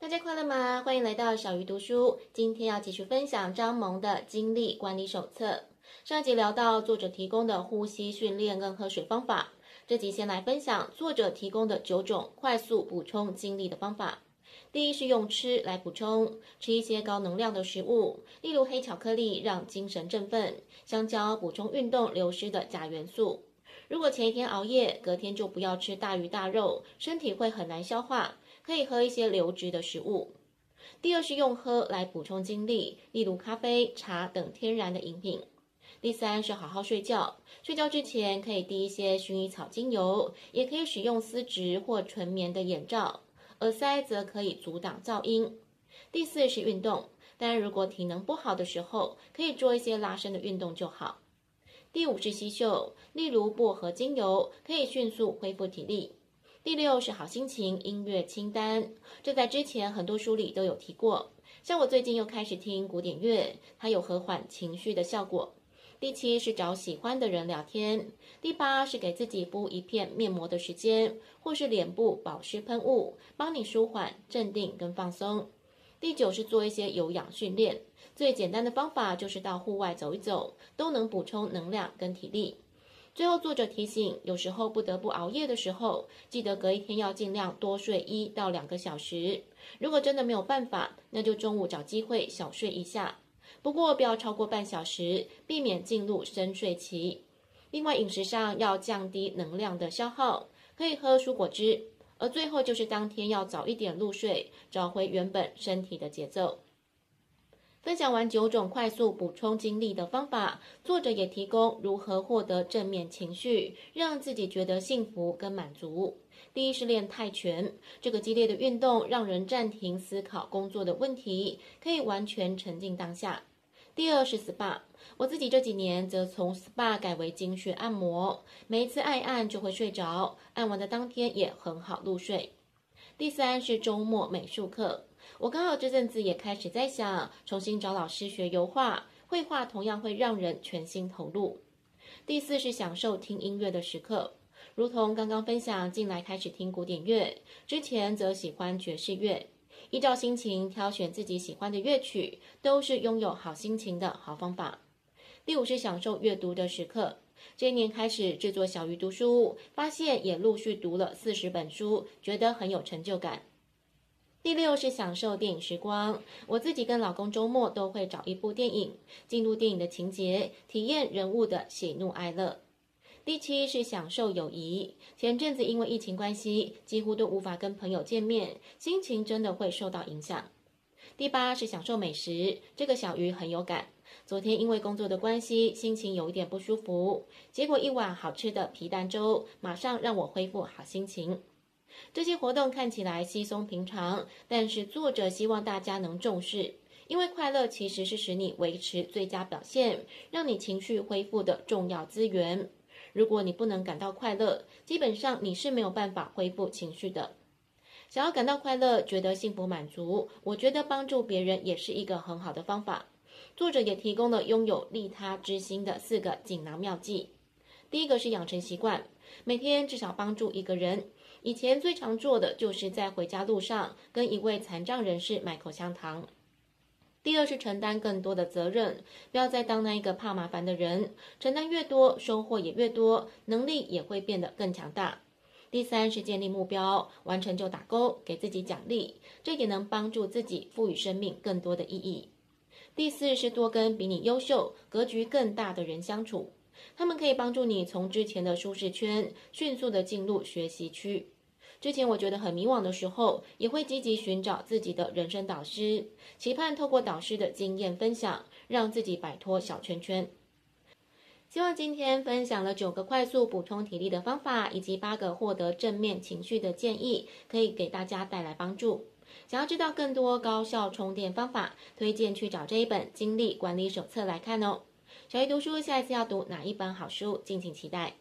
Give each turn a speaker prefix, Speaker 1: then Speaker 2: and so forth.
Speaker 1: 大家快乐吗？欢迎来到小鱼读书。今天要继续分享张萌的《精力管理手册》。上一集聊到作者提供的呼吸训练跟喝水方法，这集先来分享作者提供的九种快速补充精力的方法。第一是用吃来补充，吃一些高能量的食物，例如黑巧克力让精神振奋，香蕉补充运动流失的钾元素。如果前一天熬夜，隔天就不要吃大鱼大肉，身体会很难消化。可以喝一些流质的食物。第二是用喝来补充精力，例如咖啡、茶等天然的饮品。第三是好好睡觉，睡觉之前可以滴一些薰衣草精油，也可以使用丝质或纯棉的眼罩。耳塞则可以阻挡噪音。第四是运动，当然如果体能不好的时候，可以做一些拉伸的运动就好。第五是吸嗅，例如薄荷精油，可以迅速恢复体力。第六是好心情音乐清单，这在之前很多书里都有提过。像我最近又开始听古典乐，它有和缓情绪的效果。第七是找喜欢的人聊天。第八是给自己敷一片面膜的时间，或是脸部保湿喷雾，帮你舒缓、镇定跟放松。第九是做一些有氧训练，最简单的方法就是到户外走一走，都能补充能量跟体力。最后，作者提醒，有时候不得不熬夜的时候，记得隔一天要尽量多睡一到两个小时。如果真的没有办法，那就中午找机会小睡一下，不过不要超过半小时，避免进入深睡期。另外，饮食上要降低能量的消耗，可以喝蔬果汁。而最后就是当天要早一点入睡，找回原本身体的节奏。分享完九种快速补充精力的方法，作者也提供如何获得正面情绪，让自己觉得幸福跟满足。第一是练泰拳，这个激烈的运动让人暂停思考工作的问题，可以完全沉浸当下。第二是 SPA，我自己这几年则从 SPA 改为经血按摩，每一次按一按就会睡着，按完的当天也很好入睡。第三是周末美术课。我刚好这阵子也开始在想，重新找老师学油画、绘画，同样会让人全心投入。第四是享受听音乐的时刻，如同刚刚分享近来开始听古典乐，之前则喜欢爵士乐，依照心情挑选自己喜欢的乐曲，都是拥有好心情的好方法。第五是享受阅读的时刻，这一年开始制作小鱼读书，发现也陆续读了四十本书，觉得很有成就感。第六是享受电影时光，我自己跟老公周末都会找一部电影，进入电影的情节，体验人物的喜怒哀乐。第七是享受友谊，前阵子因为疫情关系，几乎都无法跟朋友见面，心情真的会受到影响。第八是享受美食，这个小鱼很有感。昨天因为工作的关系，心情有一点不舒服，结果一碗好吃的皮蛋粥，马上让我恢复好心情。这些活动看起来稀松平常，但是作者希望大家能重视，因为快乐其实是使你维持最佳表现、让你情绪恢复的重要资源。如果你不能感到快乐，基本上你是没有办法恢复情绪的。想要感到快乐，觉得幸福满足，我觉得帮助别人也是一个很好的方法。作者也提供了拥有利他之心的四个锦囊妙计。第一个是养成习惯，每天至少帮助一个人。以前最常做的就是在回家路上跟一位残障人士买口香糖。第二是承担更多的责任，不要再当那一个怕麻烦的人，承担越多，收获也越多，能力也会变得更强大。第三是建立目标，完成就打勾，给自己奖励，这也能帮助自己赋予生命更多的意义。第四是多跟比你优秀、格局更大的人相处。他们可以帮助你从之前的舒适圈迅速地进入学习区。之前我觉得很迷惘的时候，也会积极寻找自己的人生导师，期盼透过导师的经验分享，让自己摆脱小圈圈。希望今天分享了九个快速补充体力的方法，以及八个获得正面情绪的建议，可以给大家带来帮助。想要知道更多高效充电方法，推荐去找这一本精力管理手册来看哦。小鱼读书，下一次要读哪一本好书？敬请期待。